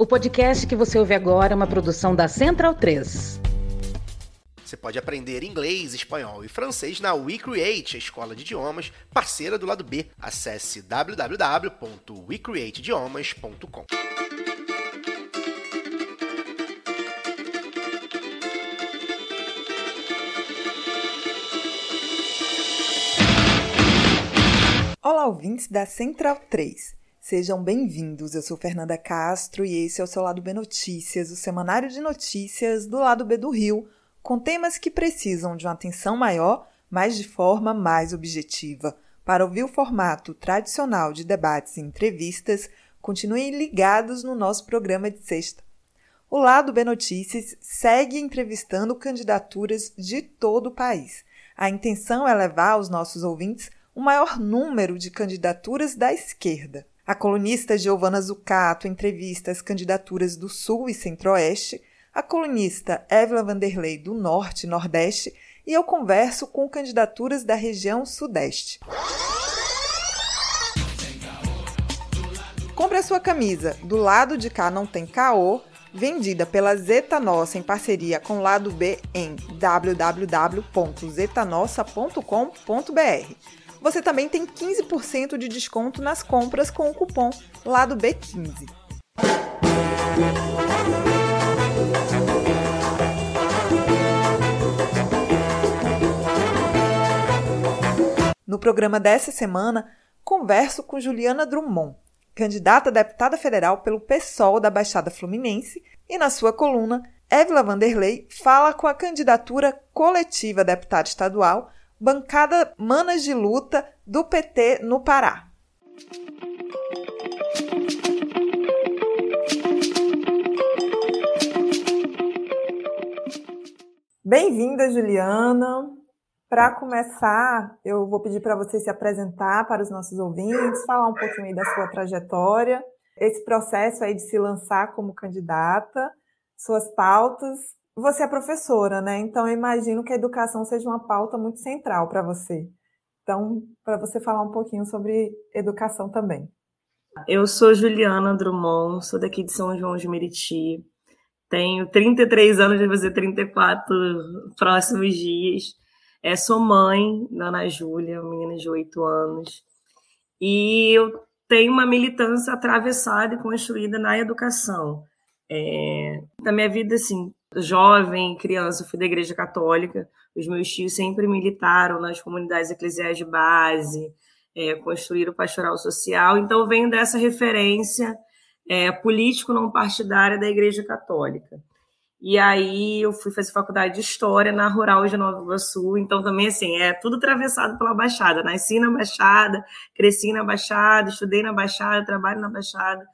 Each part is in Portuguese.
O podcast que você ouve agora é uma produção da Central 3. Você pode aprender inglês, espanhol e francês na WeCreate, a escola de idiomas parceira do lado B. Acesse www.wecreateidiomas.com. Olá, ouvintes da Central 3. Sejam bem-vindos. Eu sou Fernanda Castro e esse é o seu Lado B Notícias, o semanário de notícias do Lado B do Rio, com temas que precisam de uma atenção maior, mas de forma mais objetiva. Para ouvir o formato tradicional de debates e entrevistas, continuem ligados no nosso programa de sexta. O Lado B Notícias segue entrevistando candidaturas de todo o país. A intenção é levar aos nossos ouvintes o maior número de candidaturas da esquerda. A colunista Giovana Zucato entrevista as candidaturas do Sul e Centro-Oeste, a colunista Évila Vanderlei do Norte e Nordeste e eu converso com candidaturas da região Sudeste. Compre a sua camisa Do Lado de Cá Não Tem Caô, vendida pela Zeta Nossa em parceria com o Lado B em www.zetanossa.com.br. Você também tem 15% de desconto nas compras com o cupom Lado B15. No programa dessa semana, converso com Juliana Drummond, candidata a deputada federal pelo PSOL da Baixada Fluminense, e na sua coluna, Évila Vanderlei fala com a candidatura coletiva a deputada estadual Bancada Manas de Luta do PT no Pará. Bem-vinda, Juliana. Para começar, eu vou pedir para você se apresentar para os nossos ouvintes, falar um pouquinho da sua trajetória, esse processo aí de se lançar como candidata, suas pautas você é professora, né? Então eu imagino que a educação seja uma pauta muito central para você. Então, para você falar um pouquinho sobre educação também. Eu sou Juliana Drummond, sou daqui de São João de Meriti. Tenho 33 anos, vai fazer 34 próximos dias. É, sou mãe da Ana Júlia, menina de 8 anos. E eu tenho uma militância atravessada e construída na educação. É, na minha vida, assim, jovem, criança, fui da igreja católica. Os meus tios sempre militaram nas comunidades eclesiais de base, é, construíram pastoral social. Então, venho dessa referência é, político não partidária da igreja católica. E aí eu fui fazer faculdade de História na Rural de Nova Iguaçu. Então, também, assim, é tudo atravessado pela Baixada. Nasci na Baixada, cresci na Baixada, estudei na Baixada, trabalho na Baixada.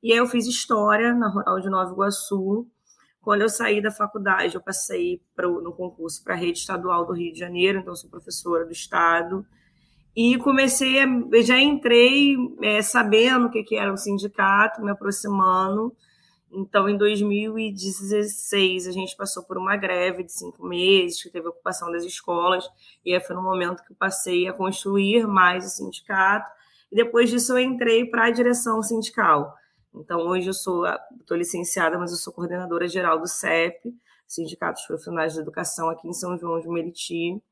E aí eu fiz História na Rural de Nova Iguaçu. Quando eu saí da faculdade, eu passei pro, no concurso para a rede estadual do Rio de Janeiro, então sou professora do estado. E comecei, a, já entrei é, sabendo o que, que era o sindicato, me aproximando. Então, em 2016, a gente passou por uma greve de cinco meses, que teve ocupação das escolas, e aí foi no momento que eu passei a construir mais o sindicato. E depois disso, eu entrei para a direção sindical. Então, hoje eu sou, estou licenciada, mas eu sou coordenadora geral do CEP, Sindicato dos Profissionais da Educação, aqui em São João de Meriti.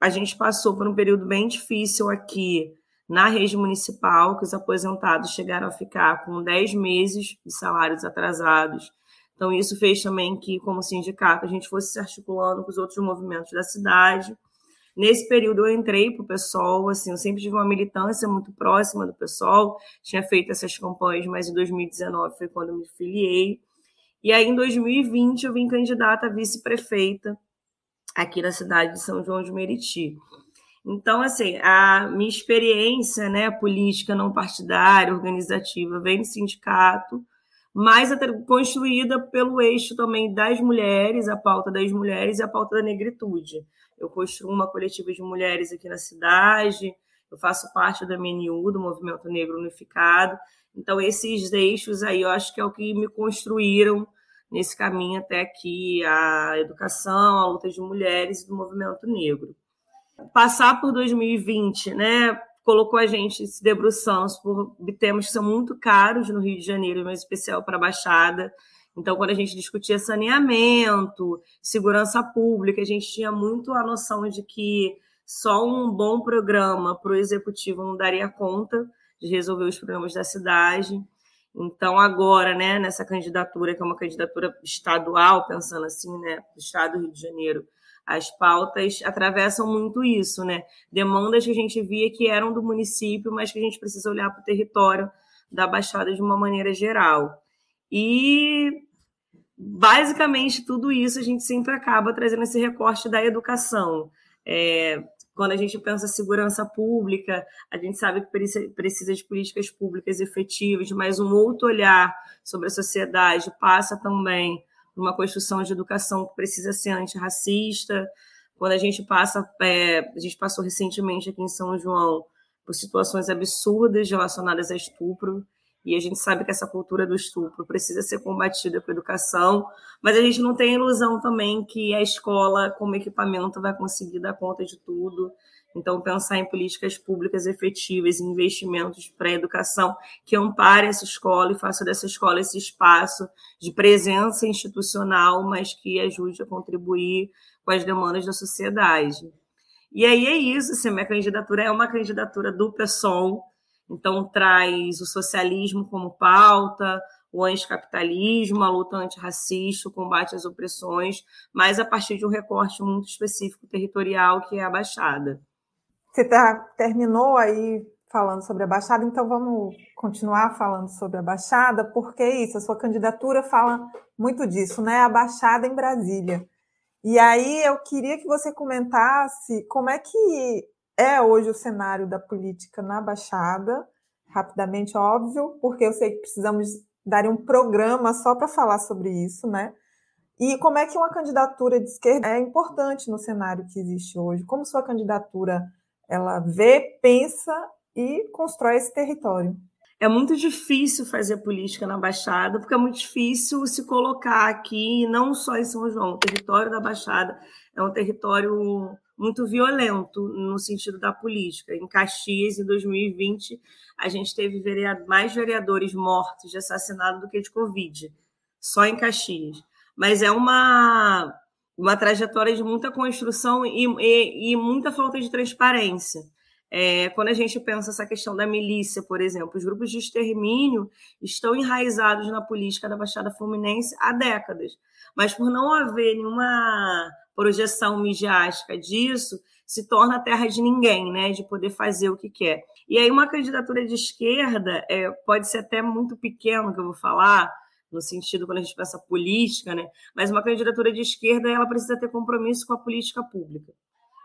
A gente passou por um período bem difícil aqui na rede municipal, que os aposentados chegaram a ficar com 10 meses de salários atrasados. Então, isso fez também que, como sindicato, a gente fosse se articulando com os outros movimentos da cidade Nesse período eu entrei para o PSOL, assim, eu sempre tive uma militância muito próxima do PSOL, tinha feito essas campanhas, mas em 2019 foi quando me filiei. E aí em 2020 eu vim candidata a vice-prefeita aqui na cidade de São João de Meriti. Então, assim, a minha experiência né, política não partidária, organizativa, vem do sindicato, mas construída pelo eixo também das mulheres, a pauta das mulheres e a pauta da negritude eu construo uma coletiva de mulheres aqui na cidade, eu faço parte da MNU, do Movimento Negro Unificado. Então, esses eixos aí, eu acho que é o que me construíram nesse caminho até aqui, a educação, a luta de mulheres e do movimento negro. Passar por 2020, né, colocou a gente se debruçando por temas que são muito caros no Rio de Janeiro, mas especial para a Baixada. Então, quando a gente discutia saneamento, segurança pública, a gente tinha muito a noção de que só um bom programa para o executivo não daria conta de resolver os problemas da cidade. Então, agora, né, nessa candidatura, que é uma candidatura estadual, pensando assim, né, do Estado do Rio de Janeiro, as pautas atravessam muito isso, né? Demandas que a gente via que eram do município, mas que a gente precisa olhar para o território da Baixada de uma maneira geral. E basicamente tudo isso a gente sempre acaba trazendo esse recorte da educação. É, quando a gente pensa segurança pública, a gente sabe que precisa de políticas públicas efetivas, mas um outro olhar sobre a sociedade passa também uma construção de educação que precisa ser antirracista. Quando a gente passa, é, a gente passou recentemente aqui em São João por situações absurdas relacionadas a estupro, e a gente sabe que essa cultura do estupro precisa ser combatida com educação, mas a gente não tem ilusão também que a escola, como equipamento, vai conseguir dar conta de tudo. Então, pensar em políticas públicas efetivas, investimentos para a educação que ampare essa escola e faça dessa escola esse espaço de presença institucional, mas que ajude a contribuir com as demandas da sociedade. E aí é isso, assim, minha candidatura é uma candidatura do PSOL, então, traz o socialismo como pauta, o anticapitalismo, a luta antirracista, o combate às opressões, mas a partir de um recorte muito específico territorial, que é a Baixada. Você tá, terminou aí falando sobre a Baixada, então vamos continuar falando sobre a Baixada, porque é isso, a sua candidatura fala muito disso, né? A Baixada em Brasília. E aí eu queria que você comentasse como é que é hoje o cenário da política na Baixada, rapidamente, óbvio, porque eu sei que precisamos dar um programa só para falar sobre isso, né? E como é que uma candidatura de esquerda é importante no cenário que existe hoje? Como sua candidatura ela vê, pensa e constrói esse território? É muito difícil fazer política na Baixada, porque é muito difícil se colocar aqui, não só em São João, o território da Baixada é um território muito violento no sentido da política. Em Caxias, em 2020, a gente teve mais vereadores mortos de assassinato do que de Covid, só em Caxias. Mas é uma, uma trajetória de muita construção e, e, e muita falta de transparência. É, quando a gente pensa essa questão da milícia, por exemplo, os grupos de extermínio estão enraizados na política da Baixada Fluminense há décadas, mas por não haver nenhuma projeção midiática disso, se torna terra de ninguém, né? De poder fazer o que quer. E aí, uma candidatura de esquerda é, pode ser até muito pequeno, que eu vou falar, no sentido quando a gente pensa política, né? Mas uma candidatura de esquerda ela precisa ter compromisso com a política pública.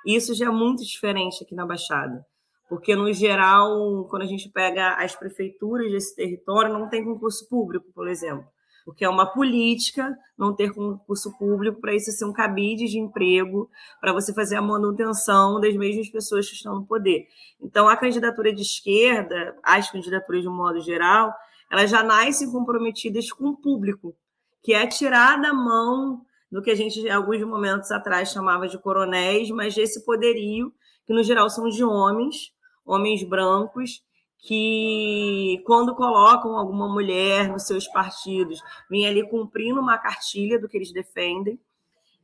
E isso já é muito diferente aqui na Baixada. Porque, no geral, quando a gente pega as prefeituras desse território, não tem concurso público, por exemplo porque é uma política não ter concurso público para isso ser um cabide de emprego, para você fazer a manutenção das mesmas pessoas que estão no poder. Então, a candidatura de esquerda, as candidaturas de um modo geral, elas já nascem comprometidas com o público, que é tirar da mão do que a gente, alguns momentos atrás, chamava de coronéis, mas desse poderio, que no geral são de homens, homens brancos, que quando colocam alguma mulher nos seus partidos, vem ali cumprindo uma cartilha do que eles defendem.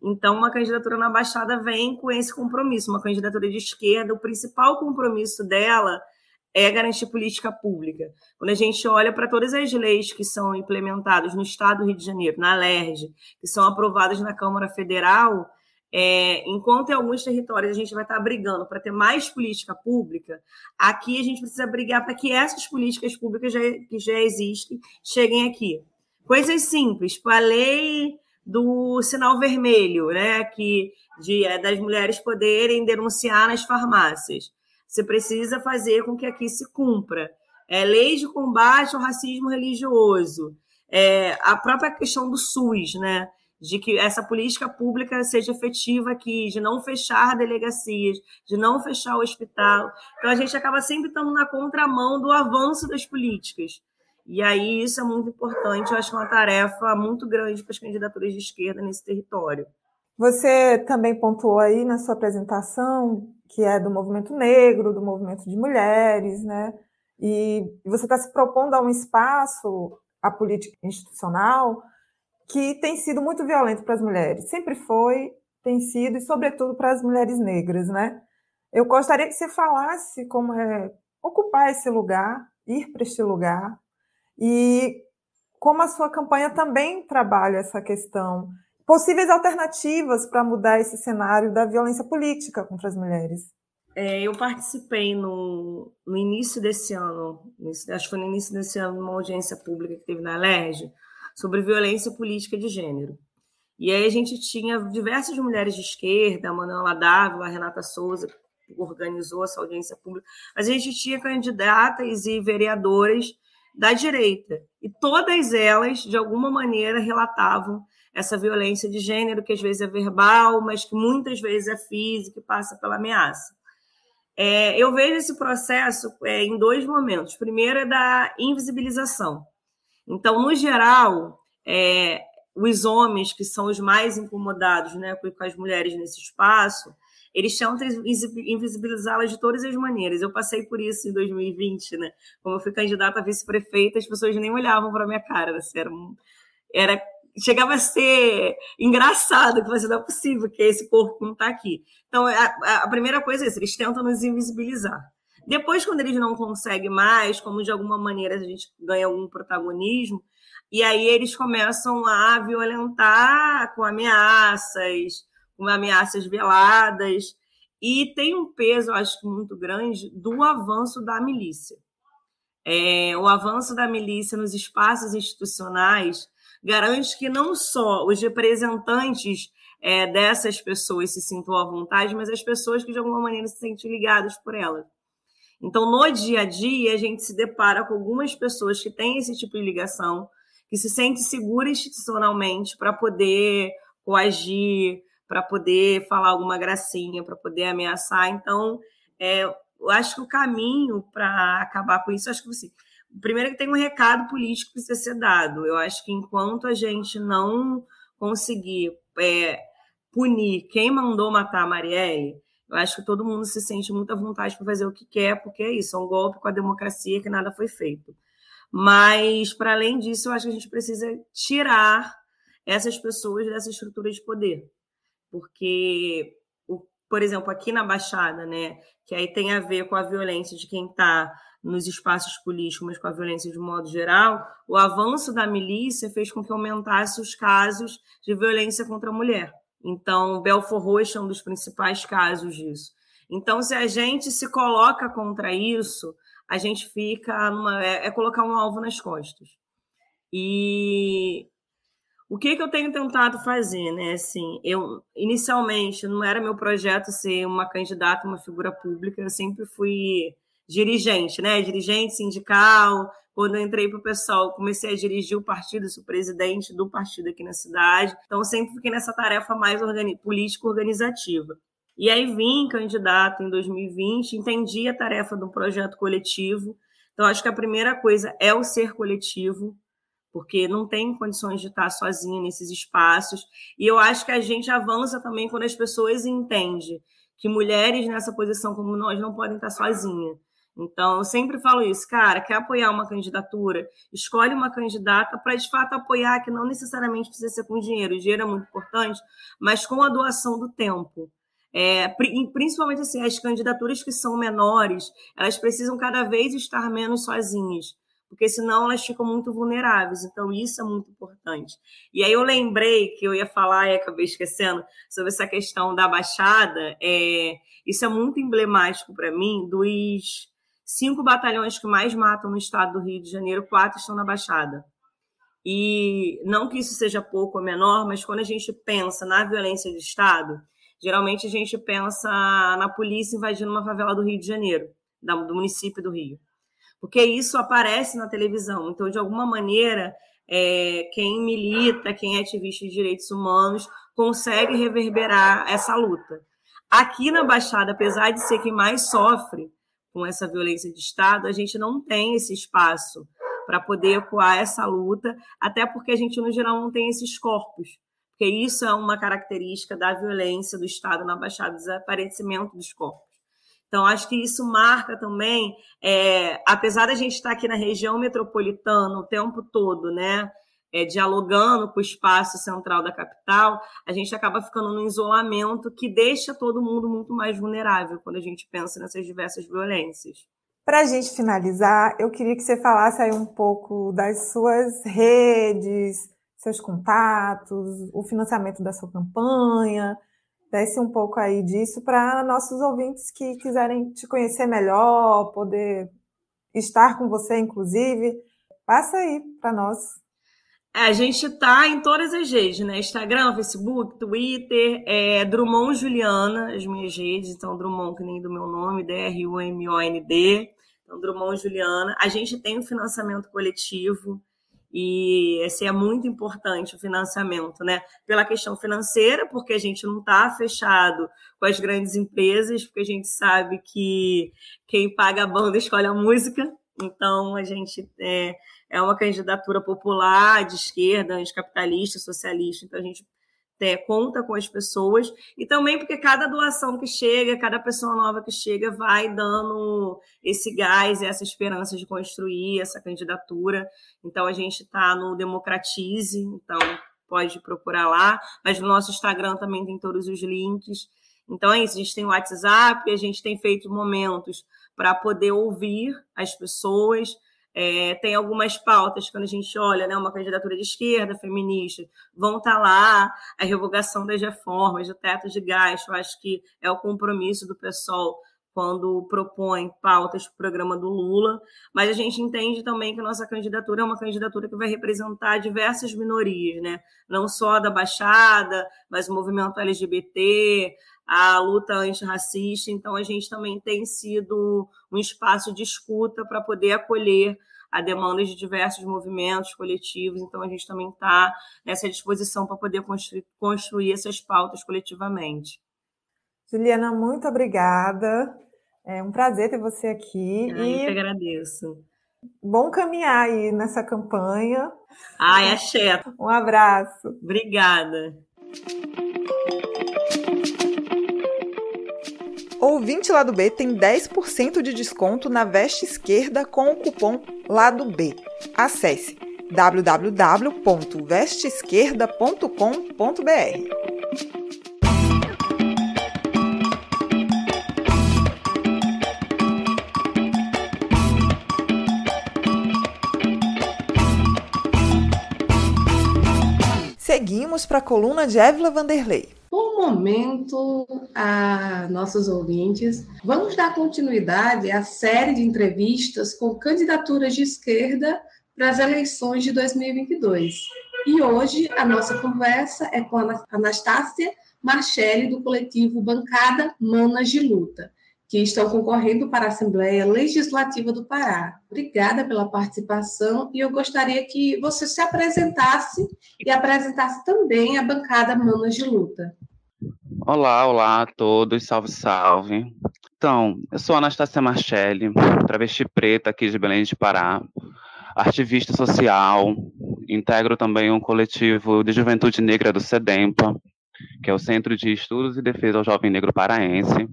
Então, uma candidatura na Baixada vem com esse compromisso. Uma candidatura de esquerda, o principal compromisso dela é garantir política pública. Quando a gente olha para todas as leis que são implementadas no Estado do Rio de Janeiro, na LERJ, que são aprovadas na Câmara Federal, é, enquanto em alguns territórios a gente vai estar brigando para ter mais política pública, aqui a gente precisa brigar para que essas políticas públicas já, que já existem cheguem aqui. Coisas simples, tipo a lei do sinal vermelho, né, que de, é, das mulheres poderem denunciar nas farmácias. Você precisa fazer com que aqui se cumpra. É, lei de combate ao racismo religioso, é, a própria questão do SUS, né? de que essa política pública seja efetiva aqui, de não fechar delegacias, de não fechar o hospital. Então a gente acaba sempre estando na contramão do avanço das políticas. E aí isso é muito importante, eu acho uma tarefa muito grande para as candidaturas de esquerda nesse território. Você também pontuou aí na sua apresentação que é do movimento negro, do movimento de mulheres, né? E você está se propondo a um espaço, a política institucional, que tem sido muito violento para as mulheres. Sempre foi, tem sido, e sobretudo para as mulheres negras, né? Eu gostaria que você falasse como é ocupar esse lugar, ir para este lugar, e como a sua campanha também trabalha essa questão. Possíveis alternativas para mudar esse cenário da violência política contra as mulheres. É, eu participei no, no início desse ano, acho que foi no início desse ano, numa audiência pública que teve na LERJ, sobre violência política de gênero. E aí a gente tinha diversas mulheres de esquerda, a Manuela Dávila, a Renata Souza, que organizou essa audiência pública, mas a gente tinha candidatas e vereadoras da direita. E todas elas, de alguma maneira, relatavam essa violência de gênero, que às vezes é verbal, mas que muitas vezes é física e passa pela ameaça. É, eu vejo esse processo é, em dois momentos. Primeiro é da invisibilização. Então, no geral, é, os homens que são os mais incomodados né, com as mulheres nesse espaço, eles tentam invisibilizá-las de todas as maneiras. Eu passei por isso em 2020, né? Como eu fui candidata a vice-prefeita, as pessoas nem olhavam para minha cara. Assim, era, era chegava a ser engraçado, que você não é possível que esse corpo não está aqui. Então, a, a, primeira coisa é isso, eles tentam nos invisibilizar. Depois, quando eles não conseguem mais, como de alguma maneira a gente ganha algum protagonismo, e aí eles começam a violentar com ameaças, com ameaças veladas, e tem um peso, acho que muito grande, do avanço da milícia. É, o avanço da milícia nos espaços institucionais garante que não só os representantes é, dessas pessoas se sintam à vontade, mas as pessoas que de alguma maneira se sentem ligadas por elas. Então, no dia a dia, a gente se depara com algumas pessoas que têm esse tipo de ligação, que se sentem seguras institucionalmente para poder coagir, para poder falar alguma gracinha, para poder ameaçar. Então, é, eu acho que o caminho para acabar com isso, acho que. Assim, primeiro que tem um recado político que precisa ser dado. Eu acho que enquanto a gente não conseguir é, punir quem mandou matar a Marielle, eu acho que todo mundo se sente muita vontade para fazer o que quer, porque é isso, é um golpe com a democracia que nada foi feito. Mas, para além disso, eu acho que a gente precisa tirar essas pessoas dessa estrutura de poder. Porque, por exemplo, aqui na Baixada, né, que aí tem a ver com a violência de quem está nos espaços políticos, mas com a violência de modo geral, o avanço da milícia fez com que aumentasse os casos de violência contra a mulher. Então, Belfor Roxo é um dos principais casos disso. Então, se a gente se coloca contra isso, a gente fica numa, é, é colocar um alvo nas costas. E o que, que eu tenho tentado fazer, né? Assim, eu inicialmente não era meu projeto ser uma candidata, uma figura pública. Eu sempre fui dirigente, né? Dirigente sindical. Quando eu entrei para o pessoal, comecei a dirigir o partido, sou presidente do partido aqui na cidade. Então, sempre fiquei nessa tarefa mais organi político-organizativa. E aí vim candidato em 2020, entendi a tarefa do projeto coletivo. Então, acho que a primeira coisa é o ser coletivo, porque não tem condições de estar sozinho nesses espaços. E eu acho que a gente avança também quando as pessoas entendem que mulheres nessa posição como nós não podem estar sozinhas. Então, eu sempre falo isso, cara, quer apoiar uma candidatura? Escolhe uma candidata para, de fato, apoiar, que não necessariamente precisa ser com dinheiro, o dinheiro é muito importante, mas com a doação do tempo. É, principalmente assim, as candidaturas que são menores, elas precisam cada vez estar menos sozinhas, porque senão elas ficam muito vulneráveis. Então, isso é muito importante. E aí eu lembrei que eu ia falar e acabei esquecendo sobre essa questão da Baixada. É, isso é muito emblemático para mim dos cinco batalhões que mais matam no estado do Rio de Janeiro, quatro estão na Baixada. E não que isso seja pouco ou menor, mas quando a gente pensa na violência de Estado, geralmente a gente pensa na polícia invadindo uma favela do Rio de Janeiro, do município do Rio. Porque isso aparece na televisão. Então, de alguma maneira, é, quem milita, quem é ativista de direitos humanos, consegue reverberar essa luta. Aqui na Baixada, apesar de ser quem mais sofre, com essa violência de Estado, a gente não tem esse espaço para poder ecoar essa luta, até porque a gente, no geral, não tem esses corpos, porque isso é uma característica da violência do Estado na Baixada, desaparecimento dos corpos. Então, acho que isso marca também, é, apesar da gente estar aqui na região metropolitana o tempo todo, né? É, dialogando com o espaço central da capital, a gente acaba ficando num isolamento que deixa todo mundo muito mais vulnerável quando a gente pensa nessas diversas violências. Para a gente finalizar, eu queria que você falasse aí um pouco das suas redes, seus contatos, o financiamento da sua campanha, desse um pouco aí disso para nossos ouvintes que quiserem te conhecer melhor, poder estar com você, inclusive. Passa aí para nós. É, a gente está em todas as redes, né? Instagram, Facebook, Twitter, é, Drummond Juliana, as minhas redes, então Drummond, que nem do meu nome, D-R-U-M-O-N-D, então Drummond Juliana. A gente tem um financiamento coletivo, e esse é muito importante o financiamento, né? Pela questão financeira, porque a gente não está fechado com as grandes empresas, porque a gente sabe que quem paga a banda escolhe a música. Então a gente é, é uma candidatura popular de esquerda, anticapitalista, socialista. Então a gente é, conta com as pessoas e também porque cada doação que chega, cada pessoa nova que chega vai dando esse gás, essa esperança de construir essa candidatura. Então a gente está no Democratize, então pode procurar lá, mas no nosso Instagram também tem todos os links. Então é isso, a gente tem o WhatsApp, a gente tem feito momentos para poder ouvir as pessoas, é, tem algumas pautas, quando a gente olha, né, uma candidatura de esquerda, feminista, vão estar tá lá a revogação das reformas, o teto de gás, eu acho que é o compromisso do pessoal quando propõe pautas para o programa do Lula, mas a gente entende também que a nossa candidatura é uma candidatura que vai representar diversas minorias, né? não só da Baixada, mas o movimento LGBT, a luta antirracista, então a gente também tem sido um espaço de escuta para poder acolher a demanda de diversos movimentos coletivos, então a gente também está nessa disposição para poder construir, construir essas pautas coletivamente. Juliana, muito obrigada. É um prazer ter você aqui. Eu e... que agradeço. Bom caminhar aí nessa campanha. Ai, axé. Um abraço. Obrigada. Ouvinte Lado B tem 10% de desconto na veste esquerda com o cupom Lado B. Acesse www.vesteesquerda.com.br. Seguimos para a coluna de Évila Vanderlei momento a nossos ouvintes. Vamos dar continuidade à série de entrevistas com candidaturas de esquerda para as eleições de 2022. E hoje a nossa conversa é com a Anastácia Marchelli, do coletivo Bancada Manas de Luta, que estão concorrendo para a Assembleia Legislativa do Pará. Obrigada pela participação e eu gostaria que você se apresentasse e apresentasse também a Bancada Manas de Luta. Olá, olá a todos, salve, salve. Então, eu sou Anastácia Marchelli, travesti preta aqui de Belém de Pará, ativista social, integro também um coletivo de juventude negra do SEDEMPA, que é o Centro de Estudos e Defesa ao Jovem Negro Paraense.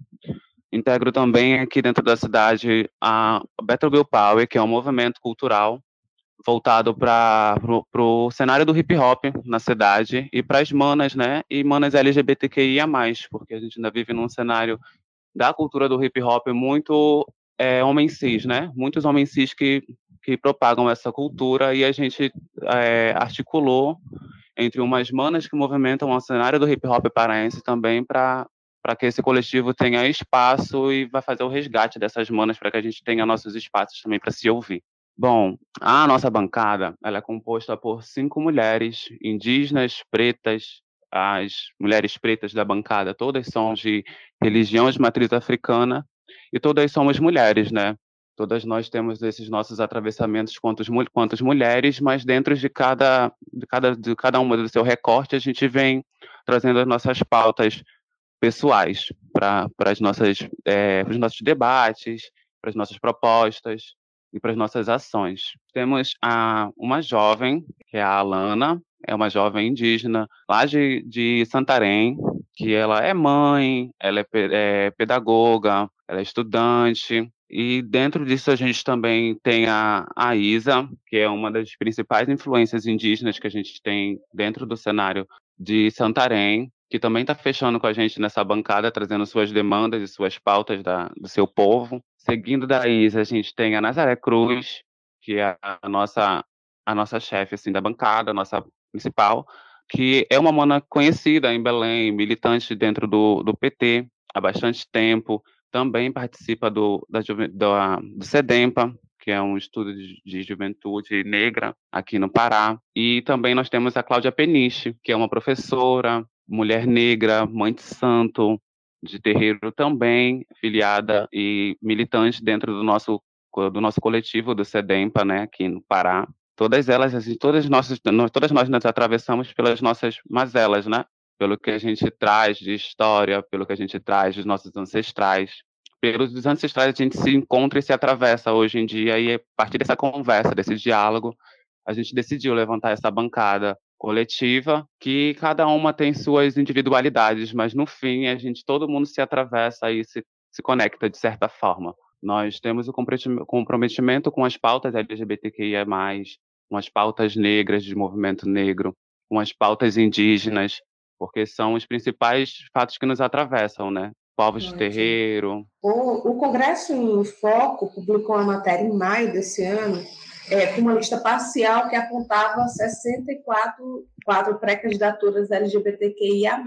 Integro também aqui dentro da cidade a Better Bill Power, que é um movimento cultural voltado para o cenário do hip hop na cidade e para as manas, né? E manas LGBTQIA+, porque a gente ainda vive num cenário da cultura do hip hop muito é, homens cis, né? Muitos homens cis que, que propagam essa cultura e a gente é, articulou entre umas manas que movimentam o cenário do hip hop paraense também para para que esse coletivo tenha espaço e vai fazer o resgate dessas manas para que a gente tenha nossos espaços também para se ouvir. Bom, a nossa bancada ela é composta por cinco mulheres indígenas, pretas, as mulheres pretas da bancada, todas são de religião de matriz africana e todas somos mulheres, né? Todas nós temos esses nossos atravessamentos quanto, quanto mulheres, mas dentro de cada, de cada, de cada uma do seu recorte, a gente vem trazendo as nossas pautas pessoais para as nossas, é, os nossos debates, para as nossas propostas e para as nossas ações. Temos a, uma jovem, que é a Alana, é uma jovem indígena lá de, de Santarém, que ela é mãe, ela é, é pedagoga, ela é estudante, e dentro disso a gente também tem a, a Isa, que é uma das principais influências indígenas que a gente tem dentro do cenário de Santarém, que também está fechando com a gente nessa bancada, trazendo suas demandas e suas pautas da, do seu povo. Seguindo da Isa, a gente tem a Nazaré Cruz, que é a nossa a nossa chefe assim da bancada, a nossa principal, que é uma mana conhecida em Belém, militante dentro do, do PT há bastante tempo, também participa do, da, do SEDEMPA, que é um estudo de, de, juventude negra aqui no Pará. E também nós temos a Cláudia Peniche, que é uma professora, mulher negra, mãe de santo, de terreiro também, filiada e militante dentro do nosso, do nosso coletivo do SEDEMPA, né, aqui no Pará. Todas elas, assim, todas, nossas, todas nós nos atravessamos pelas nossas mazelas, né? pelo que a gente traz de história, pelo que a gente traz dos nossos ancestrais. Pelos ancestrais a gente se encontra e se atravessa hoje em dia, e a partir dessa conversa, desse diálogo, a gente decidiu levantar essa bancada coletiva, que cada uma tem suas individualidades, mas no fim a gente, todo mundo se atravessa e se, se conecta de certa forma. Nós temos o comprometimento com as pautas LGBTQIA+, com as pautas negras de movimento negro, com as pautas indígenas, porque são os principais fatos que nos atravessam, né? Povos de terreiro. O, o Congresso em Foco publicou uma matéria em maio desse ano, é, com uma lista parcial que apontava 64 quatro pré-candidaturas LGBTQIA+.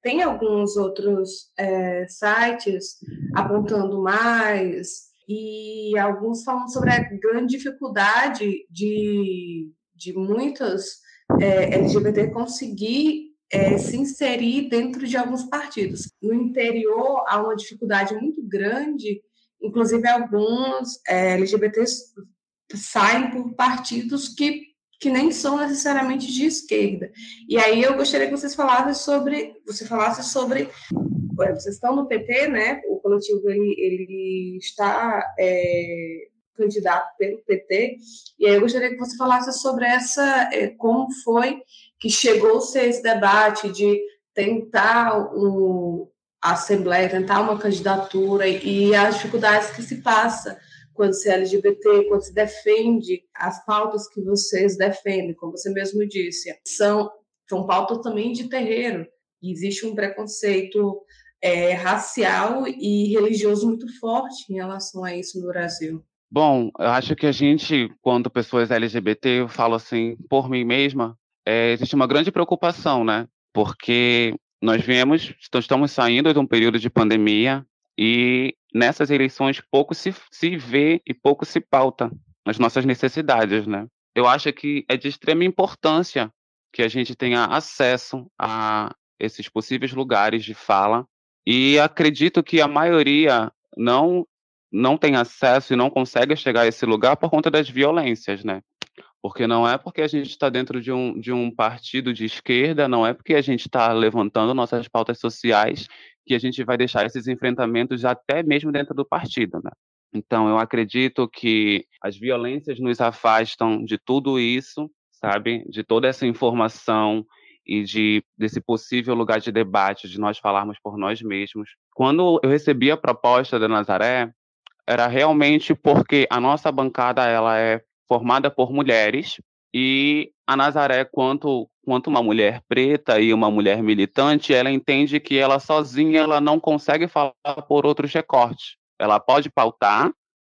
Tem alguns outros é, sites apontando mais, e alguns falam sobre a grande dificuldade de, de muitas é, LGBT conseguir é, se inserir dentro de alguns partidos. No interior, há uma dificuldade muito grande, inclusive alguns é, LGBTs saem por partidos que, que nem são necessariamente de esquerda. E aí eu gostaria que vocês falassem sobre, você falasse sobre, vocês estão no PT, né? O coletivo ele, ele está é, candidato pelo PT. E aí eu gostaria que você falasse sobre essa, é, como foi que chegou-se a esse debate de tentar um, a Assembleia, tentar uma candidatura e as dificuldades que se passa quando se é LGBT, quando se defende as pautas que vocês defendem, como você mesmo disse, são, são pautas também de terreiro. E existe um preconceito é, racial e religioso muito forte em relação a isso no Brasil. Bom, eu acho que a gente, quando pessoas LGBT, eu falo assim, por mim mesma, é, existe uma grande preocupação, né? Porque nós viemos, estamos saindo de um período de pandemia e nessas eleições pouco se, se vê e pouco se pauta as nossas necessidades, né? Eu acho que é de extrema importância que a gente tenha acesso a esses possíveis lugares de fala e acredito que a maioria não não tem acesso e não consegue chegar a esse lugar por conta das violências, né? Porque não é porque a gente está dentro de um, de um partido de esquerda, não é porque a gente está levantando nossas pautas sociais que a gente vai deixar esses enfrentamentos até mesmo dentro do partido, né? Então, eu acredito que as violências nos afastam de tudo isso, sabe? De toda essa informação e de desse possível lugar de debate, de nós falarmos por nós mesmos. Quando eu recebi a proposta da Nazaré, era realmente porque a nossa bancada ela é formada por mulheres e a Nazaré, quanto, quanto uma mulher preta e uma mulher militante, ela entende que ela sozinha ela não consegue falar por outros recortes. Ela pode pautar,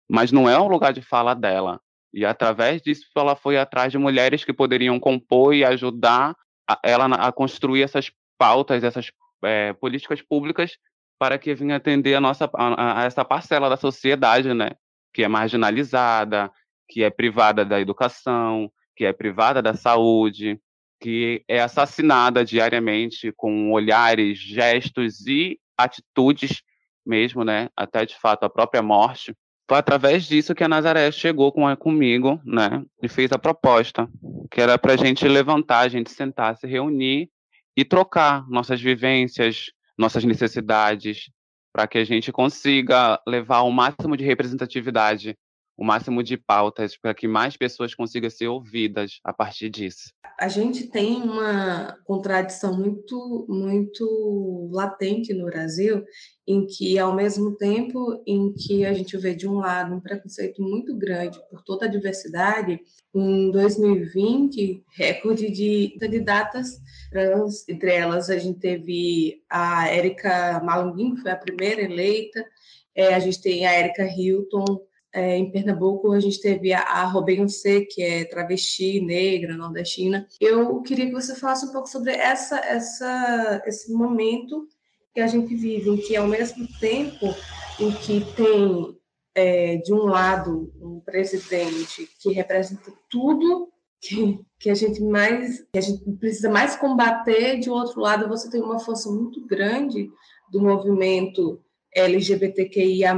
mas não é um lugar de fala dela. E através disso ela foi atrás de mulheres que poderiam compor e ajudar a, ela a construir essas pautas, essas é, políticas públicas para que venha atender a nossa a, a essa parcela da sociedade, né, que é marginalizada, que é privada da educação, que é privada da saúde, que é assassinada diariamente com olhares, gestos e atitudes mesmo, né? Até de fato a própria morte. Foi através disso que a Nazaré chegou com, comigo, né? E fez a proposta, que era para a gente levantar, a gente sentar, se reunir e trocar nossas vivências, nossas necessidades, para que a gente consiga levar o máximo de representatividade o máximo de pautas para que mais pessoas consigam ser ouvidas a partir disso. A gente tem uma contradição muito, muito latente no Brasil, em que, ao mesmo tempo em que a gente vê, de um lado, um preconceito muito grande por toda a diversidade, em 2020, recorde de candidatas trans, entre elas a gente teve a Érica Malunguin, que foi a primeira eleita, é, a gente tem a Érica Hilton, é, em Pernambuco, a gente teve a, a C, que é travesti, negra, nordestina. Eu queria que você falasse um pouco sobre essa, essa, esse momento que a gente vive, em que, ao mesmo tempo em que tem, é, de um lado, um presidente que representa tudo que, que a gente mais que a gente precisa mais combater, de outro lado, você tem uma força muito grande do movimento LGBTQIA+,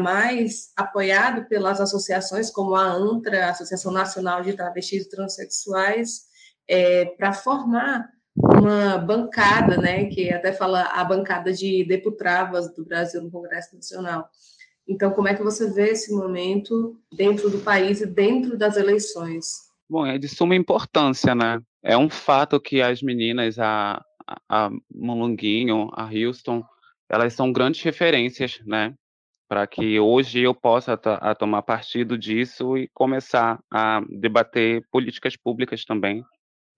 apoiado pelas associações como a ANTRA, Associação Nacional de Travestis e Transsexuais, é, para formar uma bancada, né, que até fala a bancada de deputravas do Brasil no Congresso Nacional. Então, como é que você vê esse momento dentro do país e dentro das eleições? Bom, é de suma importância, né? É um fato que as meninas, a, a Mulunguinho, a Houston, elas são grandes referências, né? Para que hoje eu possa a tomar partido disso e começar a debater políticas públicas também,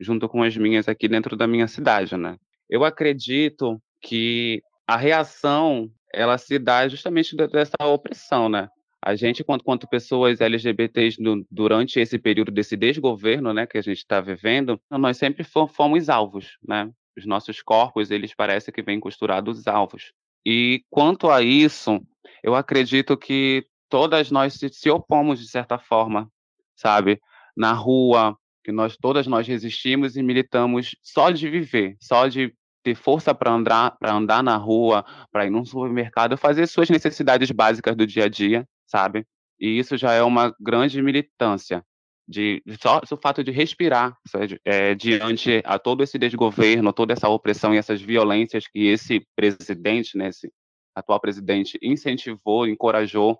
junto com as minhas aqui dentro da minha cidade, né? Eu acredito que a reação ela se dá justamente dessa opressão, né? A gente, quanto, quanto pessoas LGBTs no, durante esse período desse desgoverno, né, que a gente está vivendo, nós sempre fomos alvos, né? Os nossos corpos, eles parecem que vêm costurados alvos. E quanto a isso, eu acredito que todas nós se, opomos de certa forma, sabe? Na rua, que nós todas nós resistimos e militamos só de viver, só de ter força para andar, para andar na rua, para ir num supermercado, fazer suas necessidades básicas do dia a dia, sabe? E isso já é uma grande militância de só o fato de respirar é, diante a todo esse desgoverno, toda essa opressão e essas violências que esse presidente, né, esse atual presidente, incentivou, encorajou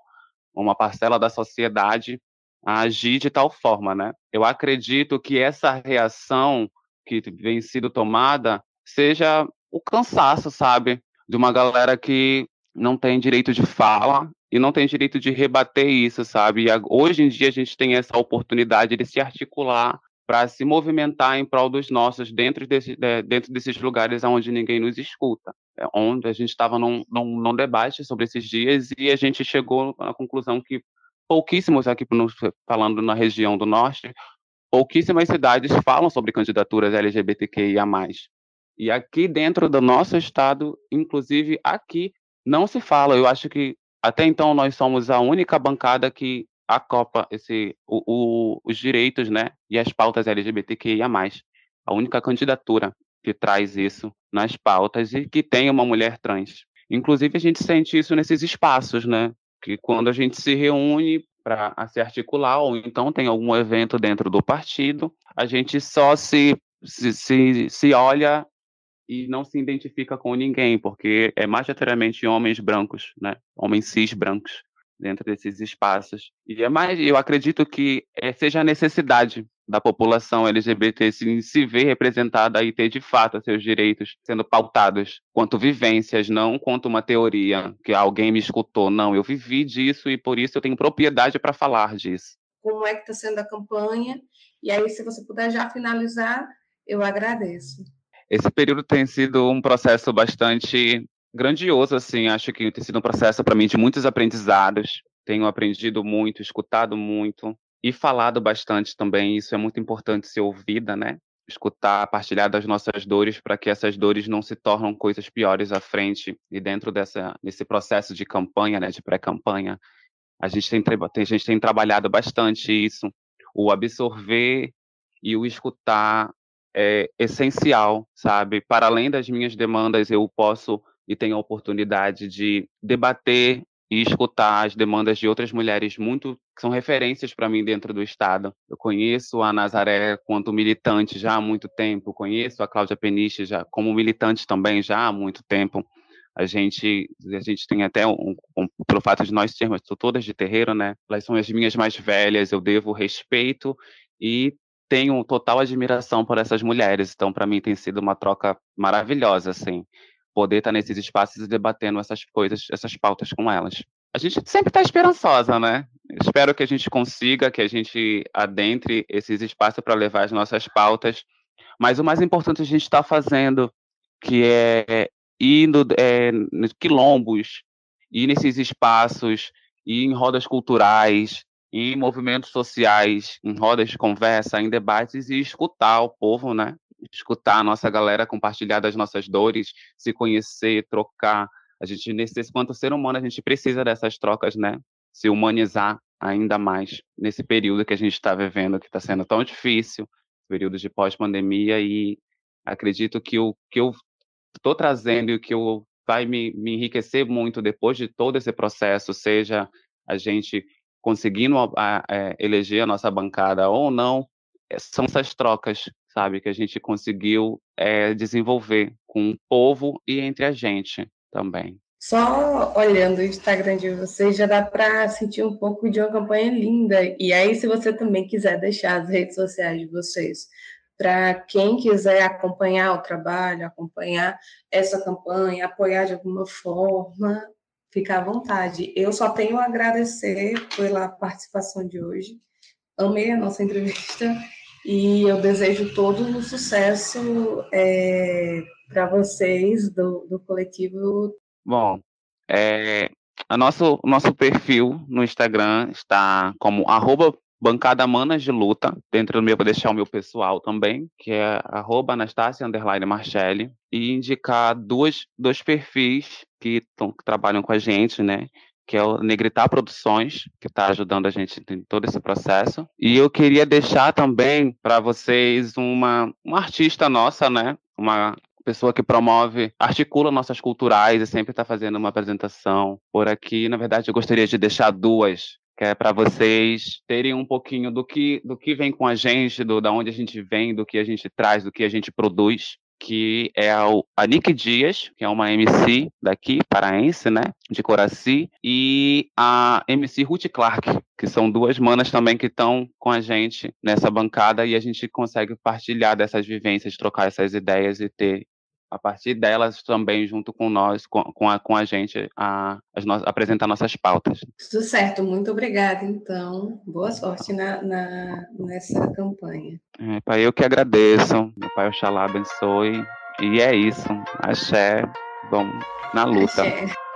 uma parcela da sociedade a agir de tal forma, né? Eu acredito que essa reação que vem sido tomada seja o cansaço, sabe, de uma galera que não tem direito de fala e não tem direito de rebater isso, sabe? E hoje em dia a gente tem essa oportunidade de se articular para se movimentar em prol dos nossos dentro, desse, dentro desses lugares onde ninguém nos escuta. É onde a gente estava num, num, num, debate sobre esses dias e a gente chegou à conclusão que pouquíssimos aqui falando na região do norte, pouquíssimas cidades falam sobre candidaturas LGBTQIA+. E aqui dentro do nosso estado, inclusive aqui, não se fala. Eu acho que até então, nós somos a única bancada que acopa esse, o, o, os direitos né, e as pautas LGBTQIA. A única candidatura que traz isso nas pautas e que tem uma mulher trans. Inclusive, a gente sente isso nesses espaços, né? Que quando a gente se reúne para se articular, ou então tem algum evento dentro do partido, a gente só se, se, se, se olha e não se identifica com ninguém, porque é majoritariamente homens brancos, né? Homens cis brancos dentro desses espaços. E é mais, eu acredito que é, seja a necessidade da população LGBT se, se ver representada e ter de fato seus direitos sendo pautados quanto vivências, não quanto uma teoria que alguém me escutou. Não, eu vivi disso e por isso eu tenho propriedade para falar disso. Como é que está sendo a campanha? E aí, se você puder já finalizar, eu agradeço. Esse período tem sido um processo bastante grandioso, assim. Acho que tem sido um processo para mim de muitos aprendizados. Tenho aprendido muito, escutado muito e falado bastante também. Isso é muito importante ser ouvida, né? Escutar, partilhar das nossas dores para que essas dores não se tornem coisas piores à frente. E dentro dessa, desse processo de campanha, né, de pré-campanha, a gente tem, a gente tem trabalhado bastante isso, o absorver e o escutar é essencial, sabe? Para além das minhas demandas, eu posso e tenho a oportunidade de debater e escutar as demandas de outras mulheres muito que são referências para mim dentro do estado. Eu conheço a Nazaré quanto militante já há muito tempo, conheço a Cláudia Peniche já como militante também já há muito tempo. A gente, a gente tem até, um, um, pelo fato de nós sermos todas de terreiro, né? Elas são as minhas mais velhas, eu devo respeito e tenho total admiração por essas mulheres. Então, para mim, tem sido uma troca maravilhosa, assim, poder estar nesses espaços e debatendo essas coisas, essas pautas com elas. A gente sempre está esperançosa, né? Espero que a gente consiga, que a gente adentre esses espaços para levar as nossas pautas. Mas o mais importante a gente está fazendo, que é indo é, nos quilombos, ir nesses espaços, ir em rodas culturais, em movimentos sociais, em rodas de conversa, em debates e escutar o povo, né? Escutar a nossa galera, compartilhar das nossas dores, se conhecer, trocar. A gente, nesse quanto ser humano, a gente precisa dessas trocas, né? Se humanizar ainda mais nesse período que a gente está vivendo, que está sendo tão difícil, período de pós-pandemia, e acredito que o que eu estou trazendo e o que eu vai me, me enriquecer muito depois de todo esse processo, seja a gente conseguindo a, a, é, eleger a nossa bancada ou não, é, são essas trocas, sabe, que a gente conseguiu é, desenvolver com o povo e entre a gente também. Só olhando o Instagram de vocês já dá para sentir um pouco de uma campanha linda. E aí, se você também quiser deixar as redes sociais de vocês para quem quiser acompanhar o trabalho, acompanhar essa campanha, apoiar de alguma forma, fica à vontade. Eu só tenho a agradecer pela participação de hoje. Amei a nossa entrevista e eu desejo todo o sucesso é, para vocês do, do coletivo. Bom, é, a nosso, o nosso perfil no Instagram está como arroba Bancada Manas de Luta, dentro do meu, vou deixar o meu pessoal também, que é arroba Anastácia Underline Marcelli, e indicar duas, dois perfis que, tão, que trabalham com a gente, né? que é o Negritar Produções, que está ajudando a gente em todo esse processo. E eu queria deixar também para vocês uma, uma artista nossa, né? Uma pessoa que promove, articula nossas culturais e sempre está fazendo uma apresentação por aqui. Na verdade, eu gostaria de deixar duas que é para vocês terem um pouquinho do que, do que vem com a gente, do, da onde a gente vem, do que a gente traz, do que a gente produz, que é a, a Nick Dias, que é uma MC daqui, paraense, né, de Coraci, e a MC Ruth Clark, que são duas manas também que estão com a gente nessa bancada e a gente consegue partilhar dessas vivências, trocar essas ideias e ter a partir delas também junto com nós, com, a, com a gente, a, no, apresentar nossas pautas. Tudo certo, muito obrigada, então. Boa sorte na, na nessa campanha. É, pai, eu que agradeço. Meu pai Oxalá abençoe. E é isso. Axé, vamos na luta. Axé.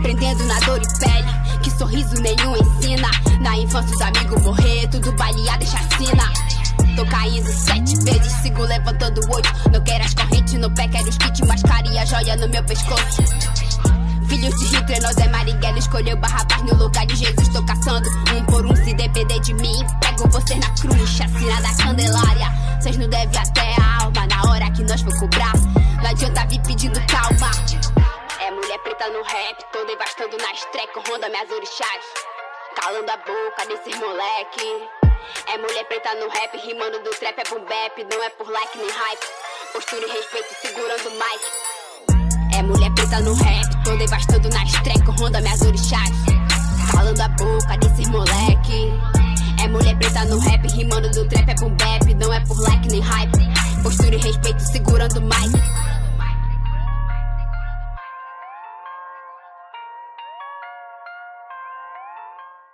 Aprendendo na dor e pele. Que sorriso nenhum ensina. Na infância os amigos morrer, tudo baleado e chacina. Tô caindo sete vezes, sigo levantando oito. Não quero as correntes no pé, quero os kits mascara e a joia no meu pescoço. Filhos de Hitler, nós é Marighella, escolheu Barrabás no lugar de Jesus. Tô caçando um por um, se depender de mim. Pego você na cruz, chacina da Candelária. Cês não devem até a alma na hora que nós for cobrar. Não adianta vir pedindo calma. Preta no rap, tô devastando nas track, ronda minhas orixás. Calando a boca desses moleque. É mulher preta no rap, rimando do trap, é boom bap, não é por like nem hype. Postura e respeito, segurando o mic. É mulher preta no rap, tô devastando nas track, ronda minhas orixás. Calando a boca desses moleque. É mulher preta no rap, rimando do trap, é boom bap, não é por like nem hype. Postura e respeito, segurando o mic.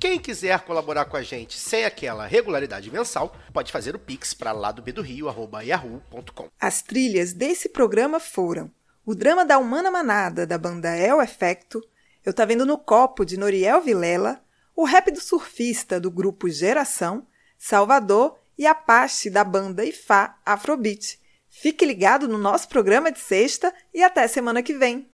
Quem quiser colaborar com a gente sem aquela regularidade mensal, pode fazer o pix para lá do As trilhas desse programa foram O drama da Humana Manada, da banda El Efecto, Eu Tá Vendo no Copo, de Noriel Vilela, o rap do surfista, do grupo Geração, Salvador e Apache, da banda Ifá Afrobeat. Fique ligado no nosso programa de sexta e até semana que vem.